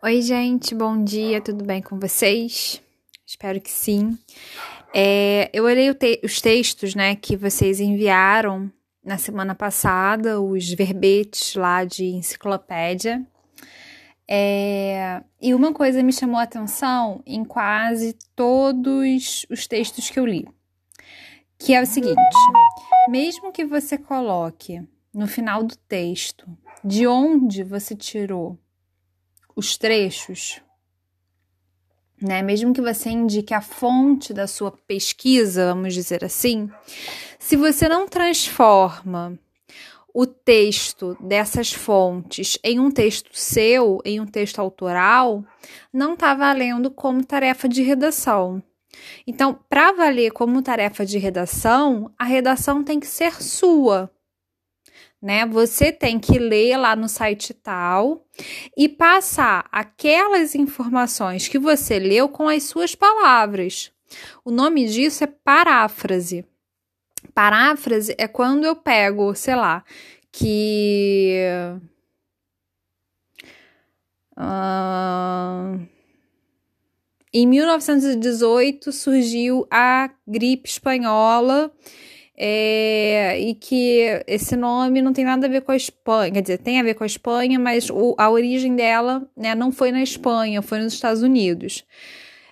Oi, gente, bom dia, tudo bem com vocês? Espero que sim. É, eu olhei te os textos né, que vocês enviaram na semana passada, os verbetes lá de enciclopédia. É, e uma coisa me chamou a atenção em quase todos os textos que eu li, que é o seguinte: mesmo que você coloque no final do texto de onde você tirou os trechos, né? Mesmo que você indique a fonte da sua pesquisa, vamos dizer assim, se você não transforma o texto dessas fontes em um texto seu, em um texto autoral, não está valendo como tarefa de redação. Então, para valer como tarefa de redação, a redação tem que ser sua né? Você tem que ler lá no site tal e passar aquelas informações que você leu com as suas palavras. O nome disso é paráfrase. Paráfrase é quando eu pego, sei lá, que. Uh, em 1918 surgiu a gripe espanhola é, e que esse nome não tem nada a ver com a Espanha, quer dizer, tem a ver com a Espanha, mas o, a origem dela né, não foi na Espanha, foi nos Estados Unidos.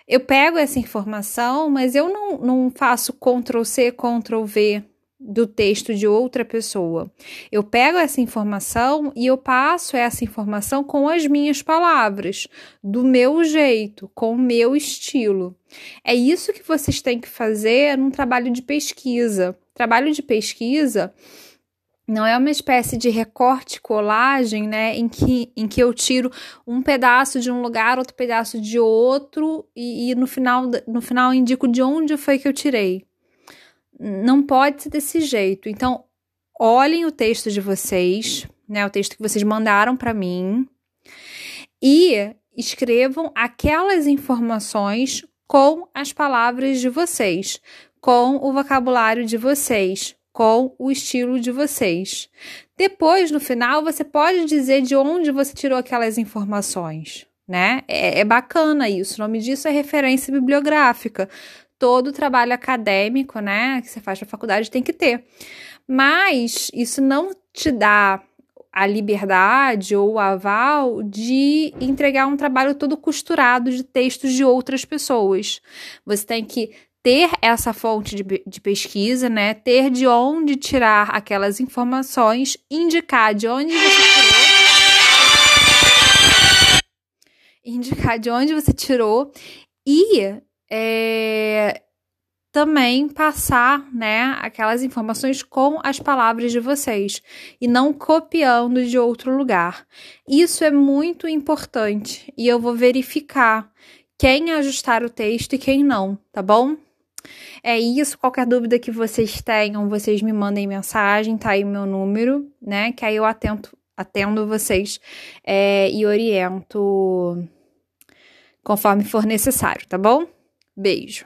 Eu pego essa informação, mas eu não, não faço Ctrl C, Ctrl V do texto de outra pessoa. Eu pego essa informação e eu passo essa informação com as minhas palavras, do meu jeito, com o meu estilo. É isso que vocês têm que fazer num trabalho de pesquisa. Trabalho de pesquisa não é uma espécie de recorte colagem, né, em que, em que eu tiro um pedaço de um lugar, outro pedaço de outro e, e no final no final indico de onde foi que eu tirei. Não pode ser desse jeito. Então, olhem o texto de vocês, né, o texto que vocês mandaram para mim e escrevam aquelas informações com as palavras de vocês com o vocabulário de vocês, com o estilo de vocês. Depois, no final, você pode dizer de onde você tirou aquelas informações, né? É, é bacana isso. O nome disso é referência bibliográfica. Todo trabalho acadêmico, né, que você faz na faculdade tem que ter. Mas isso não te dá a liberdade ou o aval de entregar um trabalho todo costurado de textos de outras pessoas. Você tem que ter essa fonte de, de, pesquisa, né? Ter de onde tirar aquelas informações, indicar de onde você tirou, indicar de onde você tirou e é, também passar, né, aquelas informações com as palavras de vocês e não copiando de outro lugar. Isso é muito importante e eu vou verificar quem ajustar o texto e quem não, tá bom? É isso. Qualquer dúvida que vocês tenham, vocês me mandem mensagem, tá aí o meu número, né? Que aí eu atento, atendo vocês é, e oriento conforme for necessário, tá bom? Beijo.